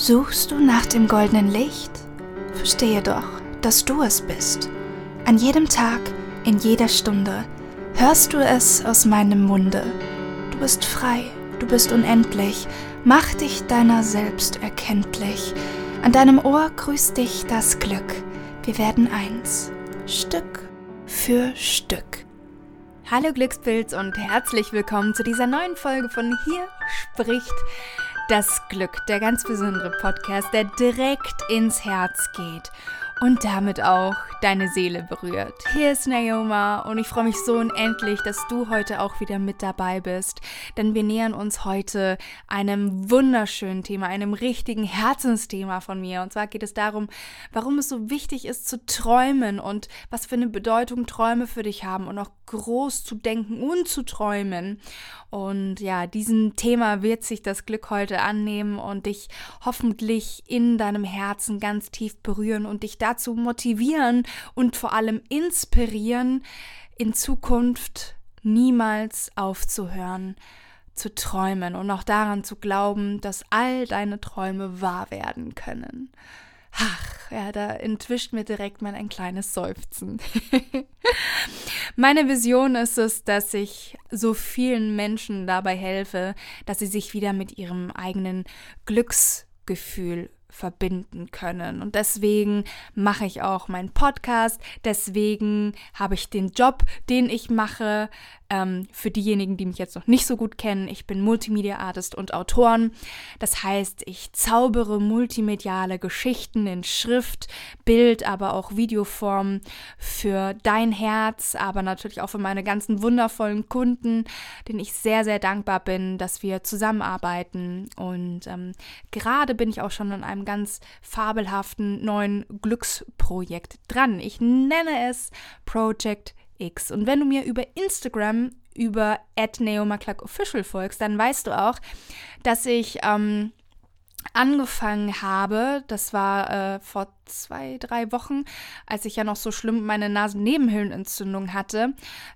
Suchst du nach dem goldenen Licht? Verstehe doch, dass du es bist. An jedem Tag, in jeder Stunde hörst du es aus meinem Munde. Du bist frei, du bist unendlich, mach dich deiner selbst erkenntlich. An deinem Ohr grüßt dich das Glück. Wir werden eins, Stück für Stück. Hallo Glückspilz und herzlich willkommen zu dieser neuen Folge von Hier spricht das Glück, der ganz besondere Podcast, der direkt ins Herz geht und damit auch deine Seele berührt. Hier ist Naoma und ich freue mich so unendlich, dass du heute auch wieder mit dabei bist, denn wir nähern uns heute einem wunderschönen Thema, einem richtigen Herzensthema von mir. Und zwar geht es darum, warum es so wichtig ist zu träumen und was für eine Bedeutung Träume für dich haben und auch groß zu denken und zu träumen. Und ja, diesem Thema wird sich das Glück heute annehmen und dich hoffentlich in deinem Herzen ganz tief berühren und dich dazu motivieren, und vor allem inspirieren, in Zukunft niemals aufzuhören zu träumen und auch daran zu glauben, dass all deine Träume wahr werden können. Ach, ja, da entwischt mir direkt mal ein kleines Seufzen. Meine Vision ist es, dass ich so vielen Menschen dabei helfe, dass sie sich wieder mit ihrem eigenen Glücksgefühl verbinden können. Und deswegen mache ich auch meinen Podcast, deswegen habe ich den Job, den ich mache, ähm, für diejenigen, die mich jetzt noch nicht so gut kennen, ich bin Multimedia-Artist und Autoren. Das heißt, ich zaubere multimediale Geschichten in Schrift, Bild, aber auch Videoform für dein Herz, aber natürlich auch für meine ganzen wundervollen Kunden, denen ich sehr, sehr dankbar bin, dass wir zusammenarbeiten. Und ähm, gerade bin ich auch schon an einem ganz fabelhaften neuen Glücksprojekt dran. Ich nenne es Project X. Und wenn du mir über Instagram über @neomaclackofficial folgst, dann weißt du auch, dass ich ähm, angefangen habe, das war äh, vor zwei, drei Wochen, als ich ja noch so schlimm meine Nasennebenhöhlenentzündung hatte,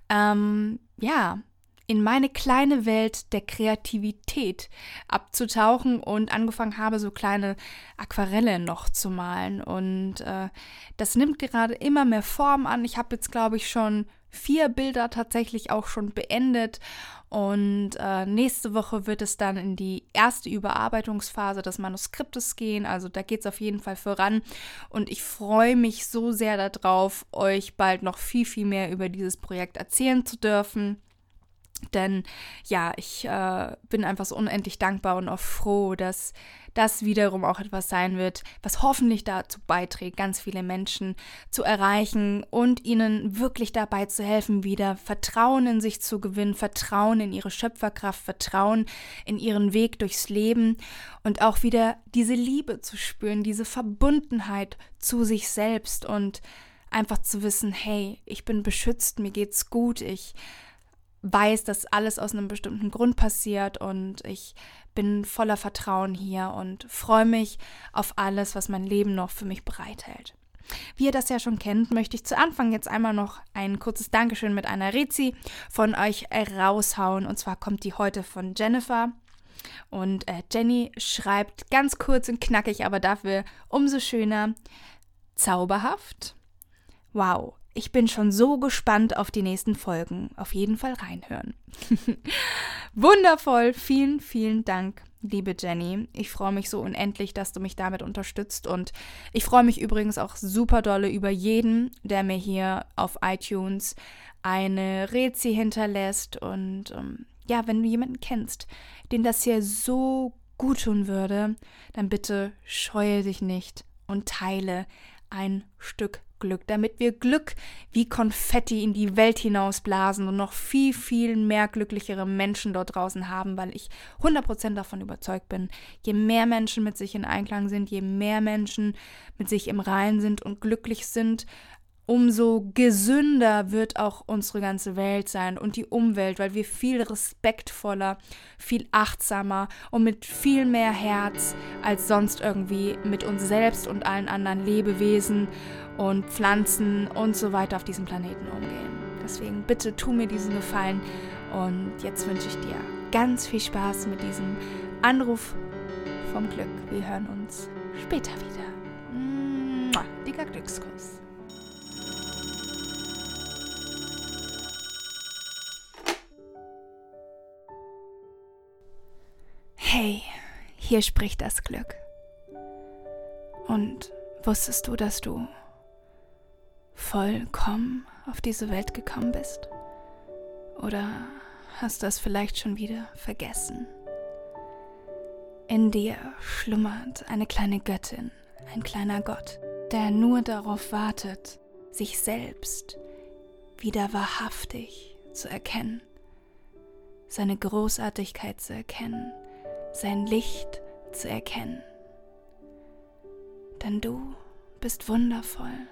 ähm, ja, in meine kleine Welt der Kreativität abzutauchen und angefangen habe, so kleine Aquarelle noch zu malen. Und äh, das nimmt gerade immer mehr Form an. Ich habe jetzt, glaube ich, schon vier Bilder tatsächlich auch schon beendet. Und äh, nächste Woche wird es dann in die erste Überarbeitungsphase des Manuskriptes gehen. Also da geht es auf jeden Fall voran. Und ich freue mich so sehr darauf, euch bald noch viel, viel mehr über dieses Projekt erzählen zu dürfen. Denn ja, ich äh, bin einfach so unendlich dankbar und auch froh, dass das wiederum auch etwas sein wird, was hoffentlich dazu beiträgt, ganz viele Menschen zu erreichen und ihnen wirklich dabei zu helfen, wieder Vertrauen in sich zu gewinnen, Vertrauen in ihre Schöpferkraft, Vertrauen in ihren Weg durchs Leben und auch wieder diese Liebe zu spüren, diese Verbundenheit zu sich selbst und einfach zu wissen, hey, ich bin beschützt, mir geht's gut, ich weiß, dass alles aus einem bestimmten Grund passiert und ich bin voller Vertrauen hier und freue mich auf alles, was mein Leben noch für mich bereithält. Wie ihr das ja schon kennt, möchte ich zu Anfang jetzt einmal noch ein kurzes Dankeschön mit einer Rezi von euch raushauen. Und zwar kommt die heute von Jennifer. Und äh, Jenny schreibt ganz kurz und knackig, aber dafür umso schöner. Zauberhaft. Wow, ich bin schon so gespannt auf die nächsten Folgen. Auf jeden Fall reinhören. Wundervoll. Vielen, vielen Dank, liebe Jenny. Ich freue mich so unendlich, dass du mich damit unterstützt. Und ich freue mich übrigens auch super dolle über jeden, der mir hier auf iTunes eine Rezi hinterlässt. Und ähm, ja, wenn du jemanden kennst, den das hier so gut tun würde, dann bitte scheue dich nicht und teile ein Stück Glück, damit wir Glück wie Konfetti in die Welt hinausblasen und noch viel, viel mehr glücklichere Menschen dort draußen haben, weil ich 100% davon überzeugt bin, je mehr Menschen mit sich in Einklang sind, je mehr Menschen mit sich im Reinen sind und glücklich sind, umso gesünder wird auch unsere ganze Welt sein und die Umwelt, weil wir viel respektvoller, viel achtsamer und mit viel mehr Herz als sonst irgendwie mit uns selbst und allen anderen Lebewesen und Pflanzen und so weiter auf diesem Planeten umgehen. Deswegen bitte tu mir diesen Gefallen und jetzt wünsche ich dir ganz viel Spaß mit diesem Anruf vom Glück. Wir hören uns später wieder. Dicker Glückskuss. Hey, hier spricht das Glück. Und wusstest du, dass du vollkommen auf diese Welt gekommen bist? Oder hast du es vielleicht schon wieder vergessen? In dir schlummert eine kleine Göttin, ein kleiner Gott, der nur darauf wartet, sich selbst wieder wahrhaftig zu erkennen, seine Großartigkeit zu erkennen sein Licht zu erkennen. Denn du bist wundervoll.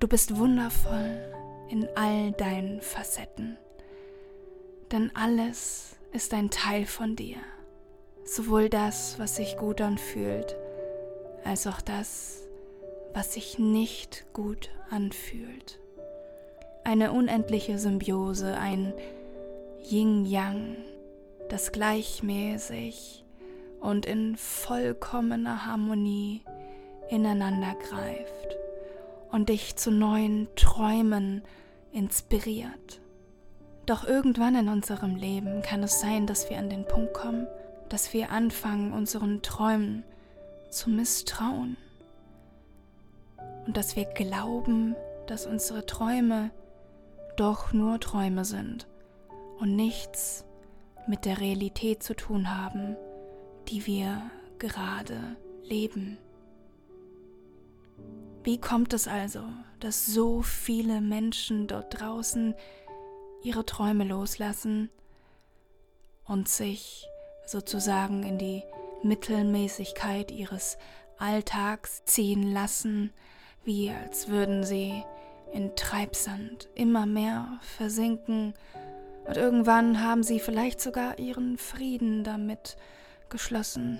Du bist wundervoll in all deinen Facetten. Denn alles ist ein Teil von dir. Sowohl das, was sich gut anfühlt, als auch das, was sich nicht gut anfühlt. Eine unendliche Symbiose, ein Yin-Yang, das gleichmäßig und in vollkommener Harmonie ineinander greift und dich zu neuen Träumen inspiriert. Doch irgendwann in unserem Leben kann es sein, dass wir an den Punkt kommen, dass wir anfangen, unseren Träumen zu misstrauen und dass wir glauben, dass unsere Träume doch nur Träume sind und nichts mit der Realität zu tun haben, die wir gerade leben. Wie kommt es also, dass so viele Menschen dort draußen ihre Träume loslassen und sich sozusagen in die Mittelmäßigkeit ihres Alltags ziehen lassen, wie als würden sie in Treibsand immer mehr versinken und irgendwann haben sie vielleicht sogar ihren Frieden damit geschlossen,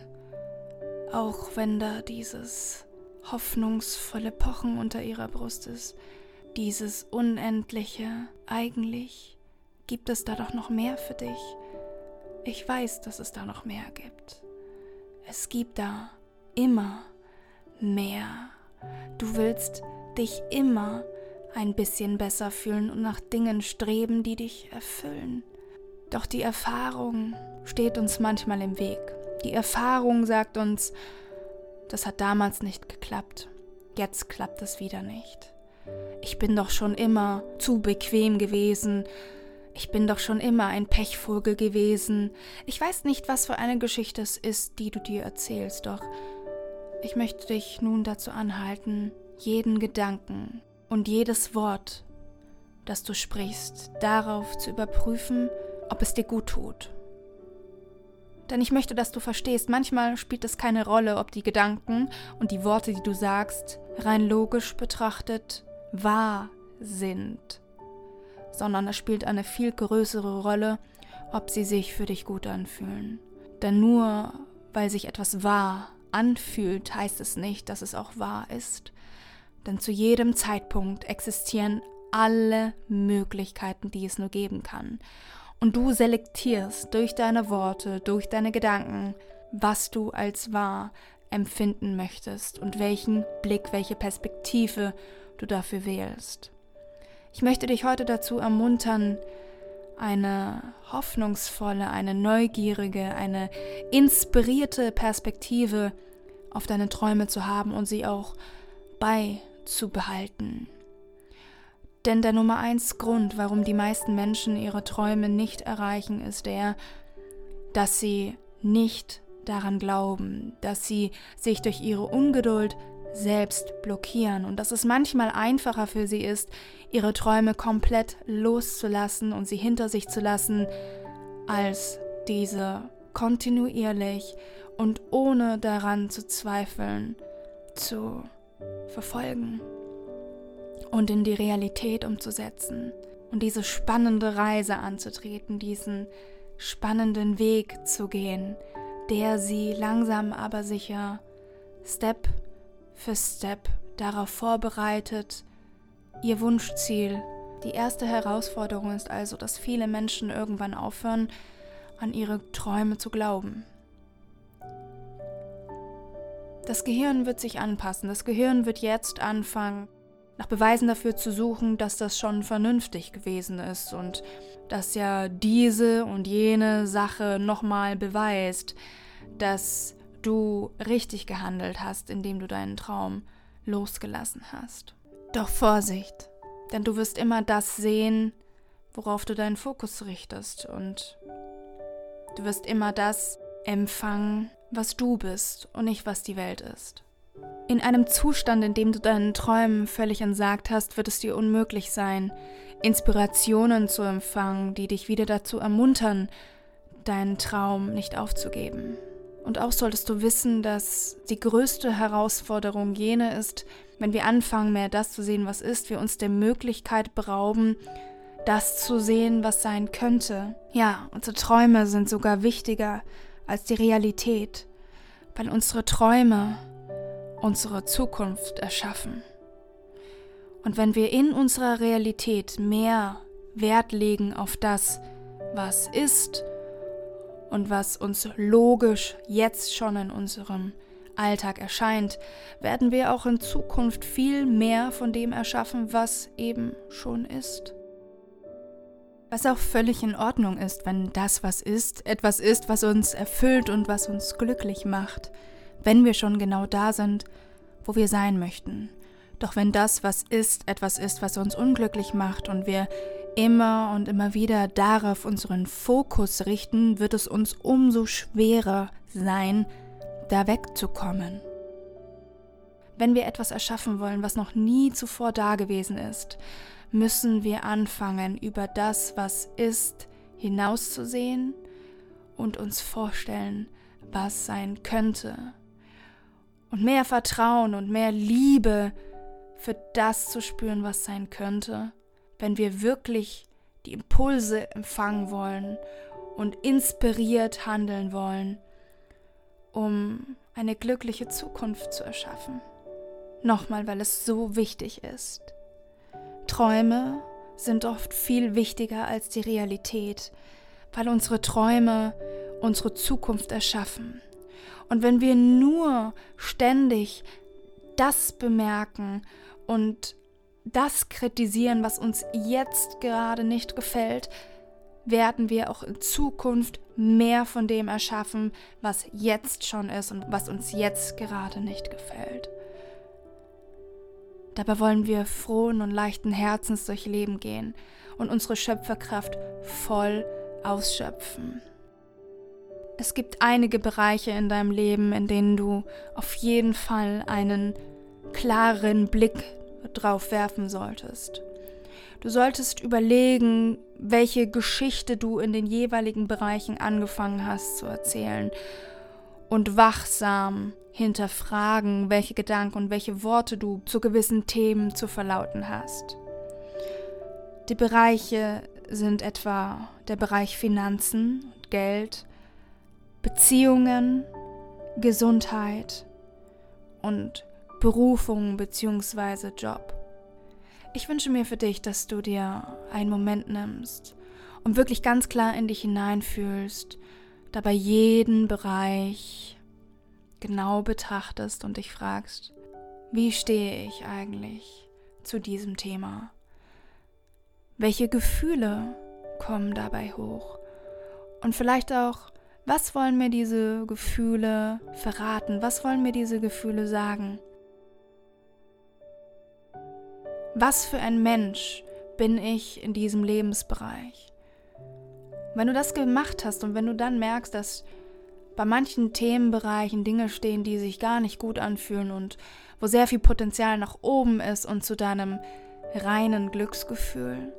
auch wenn da dieses hoffnungsvolle Pochen unter ihrer Brust ist, dieses unendliche, eigentlich gibt es da doch noch mehr für dich. Ich weiß, dass es da noch mehr gibt. Es gibt da immer mehr. Du willst dich immer ein bisschen besser fühlen und nach Dingen streben, die dich erfüllen. Doch die Erfahrung steht uns manchmal im Weg. Die Erfahrung sagt uns, das hat damals nicht geklappt, jetzt klappt es wieder nicht. Ich bin doch schon immer zu bequem gewesen, ich bin doch schon immer ein Pechvogel gewesen. Ich weiß nicht, was für eine Geschichte es ist, die du dir erzählst, doch ich möchte dich nun dazu anhalten, jeden Gedanken, und jedes Wort, das du sprichst, darauf zu überprüfen, ob es dir gut tut. Denn ich möchte, dass du verstehst, manchmal spielt es keine Rolle, ob die Gedanken und die Worte, die du sagst, rein logisch betrachtet wahr sind, sondern es spielt eine viel größere Rolle, ob sie sich für dich gut anfühlen. Denn nur weil sich etwas wahr anfühlt, heißt es nicht, dass es auch wahr ist. Denn zu jedem Zeitpunkt existieren alle Möglichkeiten, die es nur geben kann. Und du selektierst durch deine Worte, durch deine Gedanken, was du als wahr empfinden möchtest und welchen Blick, welche Perspektive du dafür wählst. Ich möchte dich heute dazu ermuntern, eine hoffnungsvolle, eine neugierige, eine inspirierte Perspektive auf deine Träume zu haben und sie auch bei zu behalten. Denn der Nummer eins Grund, warum die meisten Menschen ihre Träume nicht erreichen, ist der, dass sie nicht daran glauben, dass sie sich durch ihre Ungeduld selbst blockieren und dass es manchmal einfacher für sie ist, ihre Träume komplett loszulassen und sie hinter sich zu lassen, als diese kontinuierlich und ohne daran zu zweifeln zu verfolgen und in die Realität umzusetzen und diese spannende Reise anzutreten, diesen spannenden Weg zu gehen, der sie langsam aber sicher Step für Step darauf vorbereitet, ihr Wunschziel. Die erste Herausforderung ist also, dass viele Menschen irgendwann aufhören, an ihre Träume zu glauben. Das Gehirn wird sich anpassen. Das Gehirn wird jetzt anfangen, nach Beweisen dafür zu suchen, dass das schon vernünftig gewesen ist und dass ja diese und jene Sache nochmal beweist, dass du richtig gehandelt hast, indem du deinen Traum losgelassen hast. Doch Vorsicht, denn du wirst immer das sehen, worauf du deinen Fokus richtest und du wirst immer das empfangen, was du bist und nicht was die Welt ist. In einem Zustand, in dem du deinen Träumen völlig entsagt hast, wird es dir unmöglich sein, Inspirationen zu empfangen, die dich wieder dazu ermuntern, deinen Traum nicht aufzugeben. Und auch solltest du wissen, dass die größte Herausforderung jene ist, wenn wir anfangen, mehr das zu sehen, was ist, wir uns der Möglichkeit berauben, das zu sehen, was sein könnte. Ja, unsere Träume sind sogar wichtiger als die Realität, weil unsere Träume unsere Zukunft erschaffen. Und wenn wir in unserer Realität mehr Wert legen auf das, was ist und was uns logisch jetzt schon in unserem Alltag erscheint, werden wir auch in Zukunft viel mehr von dem erschaffen, was eben schon ist. Was auch völlig in Ordnung ist, wenn das, was ist, etwas ist, was uns erfüllt und was uns glücklich macht, wenn wir schon genau da sind, wo wir sein möchten. Doch wenn das, was ist, etwas ist, was uns unglücklich macht und wir immer und immer wieder darauf unseren Fokus richten, wird es uns umso schwerer sein, da wegzukommen. Wenn wir etwas erschaffen wollen, was noch nie zuvor da gewesen ist, müssen wir anfangen, über das, was ist, hinauszusehen und uns vorstellen, was sein könnte. Und mehr Vertrauen und mehr Liebe für das zu spüren, was sein könnte wenn wir wirklich die Impulse empfangen wollen und inspiriert handeln wollen, um eine glückliche Zukunft zu erschaffen. Nochmal, weil es so wichtig ist. Träume sind oft viel wichtiger als die Realität, weil unsere Träume unsere Zukunft erschaffen. Und wenn wir nur ständig das bemerken und das kritisieren, was uns jetzt gerade nicht gefällt, werden wir auch in Zukunft mehr von dem erschaffen, was jetzt schon ist und was uns jetzt gerade nicht gefällt. Dabei wollen wir frohen und leichten Herzens durch Leben gehen und unsere Schöpferkraft voll ausschöpfen. Es gibt einige Bereiche in deinem Leben, in denen du auf jeden Fall einen klaren Blick drauf werfen solltest. Du solltest überlegen, welche Geschichte du in den jeweiligen Bereichen angefangen hast zu erzählen und wachsam hinterfragen, welche Gedanken und welche Worte du zu gewissen Themen zu verlauten hast. Die Bereiche sind etwa der Bereich Finanzen und Geld, Beziehungen, Gesundheit und Berufung bzw. Job. Ich wünsche mir für dich, dass du dir einen Moment nimmst und wirklich ganz klar in dich hineinfühlst, dabei jeden Bereich genau betrachtest und dich fragst, wie stehe ich eigentlich zu diesem Thema? Welche Gefühle kommen dabei hoch? Und vielleicht auch, was wollen mir diese Gefühle verraten? Was wollen mir diese Gefühle sagen? Was für ein Mensch bin ich in diesem Lebensbereich? Wenn du das gemacht hast und wenn du dann merkst, dass bei manchen Themenbereichen Dinge stehen, die sich gar nicht gut anfühlen und wo sehr viel Potenzial nach oben ist und zu deinem reinen Glücksgefühl,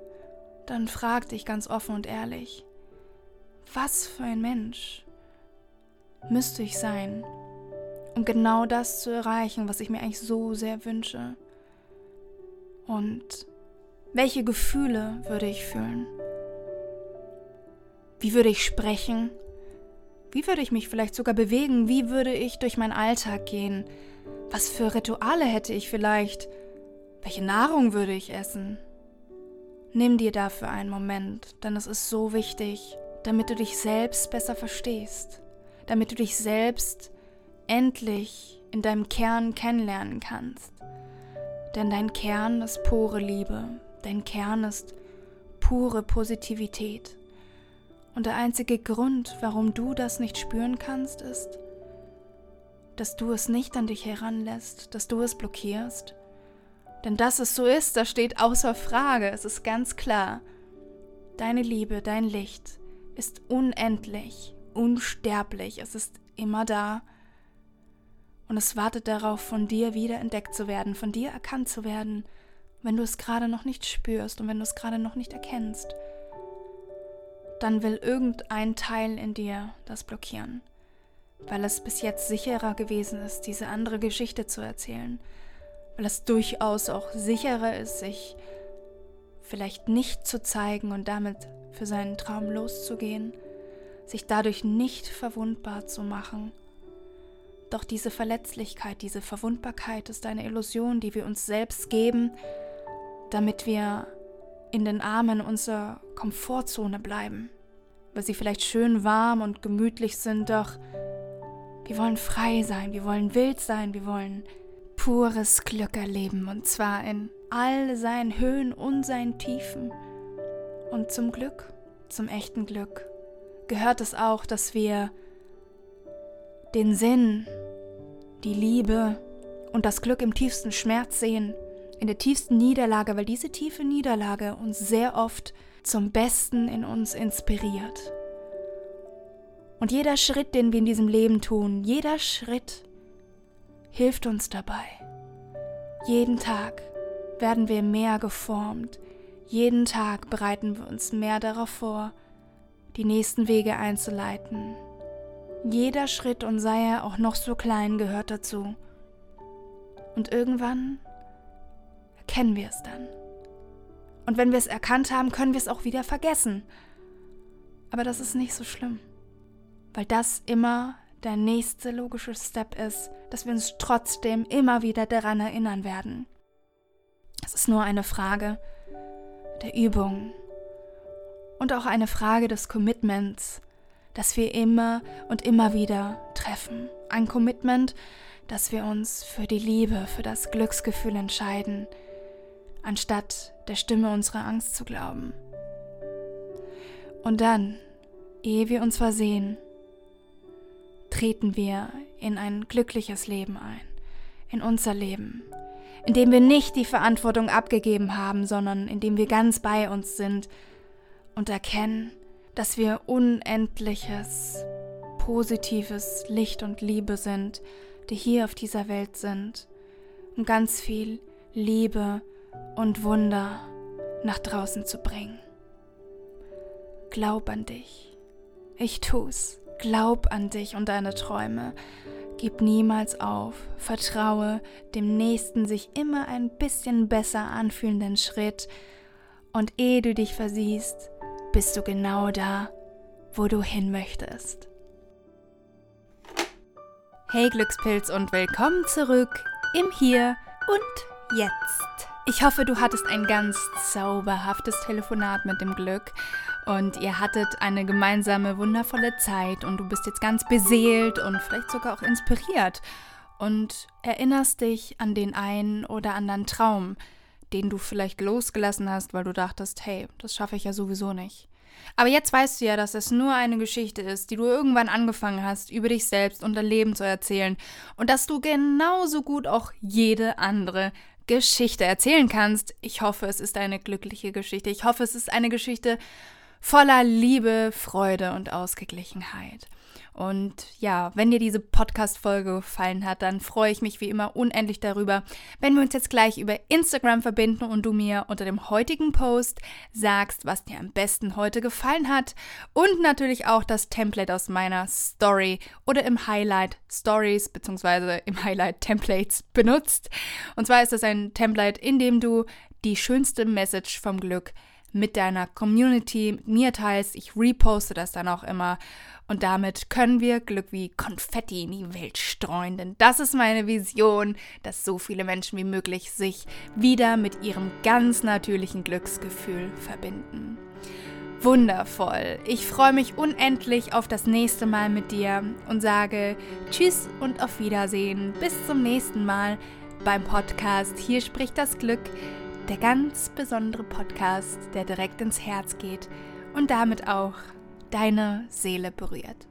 dann frag dich ganz offen und ehrlich, was für ein Mensch müsste ich sein, um genau das zu erreichen, was ich mir eigentlich so sehr wünsche? Und welche Gefühle würde ich fühlen? Wie würde ich sprechen? Wie würde ich mich vielleicht sogar bewegen? Wie würde ich durch meinen Alltag gehen? Was für Rituale hätte ich vielleicht? Welche Nahrung würde ich essen? Nimm dir dafür einen Moment, denn es ist so wichtig, damit du dich selbst besser verstehst, damit du dich selbst endlich in deinem Kern kennenlernen kannst. Denn dein Kern ist pure Liebe, dein Kern ist pure Positivität. Und der einzige Grund, warum du das nicht spüren kannst, ist, dass du es nicht an dich heranlässt, dass du es blockierst. Denn dass es so ist, das steht außer Frage, es ist ganz klar. Deine Liebe, dein Licht ist unendlich, unsterblich, es ist immer da. Und es wartet darauf, von dir wieder entdeckt zu werden, von dir erkannt zu werden, wenn du es gerade noch nicht spürst und wenn du es gerade noch nicht erkennst. Dann will irgendein Teil in dir das blockieren weil es bis jetzt sicherer gewesen ist, diese andere Geschichte zu erzählen, weil es durchaus auch sicherer ist, sich vielleicht nicht zu zeigen und damit für seinen Traum loszugehen, sich dadurch nicht verwundbar zu machen. Doch diese Verletzlichkeit, diese Verwundbarkeit ist eine Illusion, die wir uns selbst geben, damit wir in den Armen unserer Komfortzone bleiben, weil sie vielleicht schön warm und gemütlich sind, doch wir wollen frei sein, wir wollen wild sein, wir wollen pures Glück erleben und zwar in all seinen Höhen und seinen Tiefen. Und zum Glück, zum echten Glück, gehört es auch, dass wir den Sinn, die Liebe und das Glück im tiefsten Schmerz sehen, in der tiefsten Niederlage, weil diese tiefe Niederlage uns sehr oft zum Besten in uns inspiriert. Und jeder Schritt, den wir in diesem Leben tun, jeder Schritt hilft uns dabei. Jeden Tag werden wir mehr geformt. Jeden Tag bereiten wir uns mehr darauf vor, die nächsten Wege einzuleiten. Jeder Schritt und sei er auch noch so klein gehört dazu. Und irgendwann erkennen wir es dann. Und wenn wir es erkannt haben, können wir es auch wieder vergessen. Aber das ist nicht so schlimm weil das immer der nächste logische Step ist, dass wir uns trotzdem immer wieder daran erinnern werden. Es ist nur eine Frage der Übung und auch eine Frage des Commitments, das wir immer und immer wieder treffen. Ein Commitment, dass wir uns für die Liebe, für das Glücksgefühl entscheiden, anstatt der Stimme unserer Angst zu glauben. Und dann, ehe wir uns versehen, treten wir in ein glückliches Leben ein, in unser Leben, in dem wir nicht die Verantwortung abgegeben haben, sondern in dem wir ganz bei uns sind und erkennen, dass wir unendliches, positives Licht und Liebe sind, die hier auf dieser Welt sind, um ganz viel Liebe und Wunder nach draußen zu bringen. Glaub an dich. Ich tu's. Glaub an dich und deine Träume. Gib niemals auf. Vertraue dem nächsten sich immer ein bisschen besser anfühlenden Schritt. Und ehe du dich versiehst, bist du genau da, wo du hin möchtest. Hey Glückspilz und willkommen zurück im Hier und Jetzt. Ich hoffe, du hattest ein ganz zauberhaftes Telefonat mit dem Glück. Und ihr hattet eine gemeinsame wundervolle Zeit. Und du bist jetzt ganz beseelt und vielleicht sogar auch inspiriert. Und erinnerst dich an den einen oder anderen Traum, den du vielleicht losgelassen hast, weil du dachtest, hey, das schaffe ich ja sowieso nicht. Aber jetzt weißt du ja, dass es nur eine Geschichte ist, die du irgendwann angefangen hast, über dich selbst und dein Leben zu erzählen. Und dass du genauso gut auch jede andere Geschichte erzählen kannst. Ich hoffe, es ist eine glückliche Geschichte. Ich hoffe, es ist eine Geschichte, voller Liebe, Freude und Ausgeglichenheit. Und ja, wenn dir diese Podcast-Folge gefallen hat, dann freue ich mich wie immer unendlich darüber, wenn wir uns jetzt gleich über Instagram verbinden und du mir unter dem heutigen Post sagst, was dir am besten heute gefallen hat und natürlich auch das Template aus meiner Story oder im Highlight Stories bzw. im Highlight Templates benutzt. Und zwar ist das ein Template, in dem du die schönste Message vom Glück mit deiner Community, mit mir teilst. Ich reposte das dann auch immer. Und damit können wir Glück wie Konfetti in die Welt streuen. Denn das ist meine Vision, dass so viele Menschen wie möglich sich wieder mit ihrem ganz natürlichen Glücksgefühl verbinden. wundervoll. Ich freue mich unendlich auf das nächste Mal mit dir und sage Tschüss und auf Wiedersehen. Bis zum nächsten Mal beim Podcast Hier spricht das Glück, der ganz besondere Podcast, der direkt ins Herz geht und damit auch deine Seele berührt.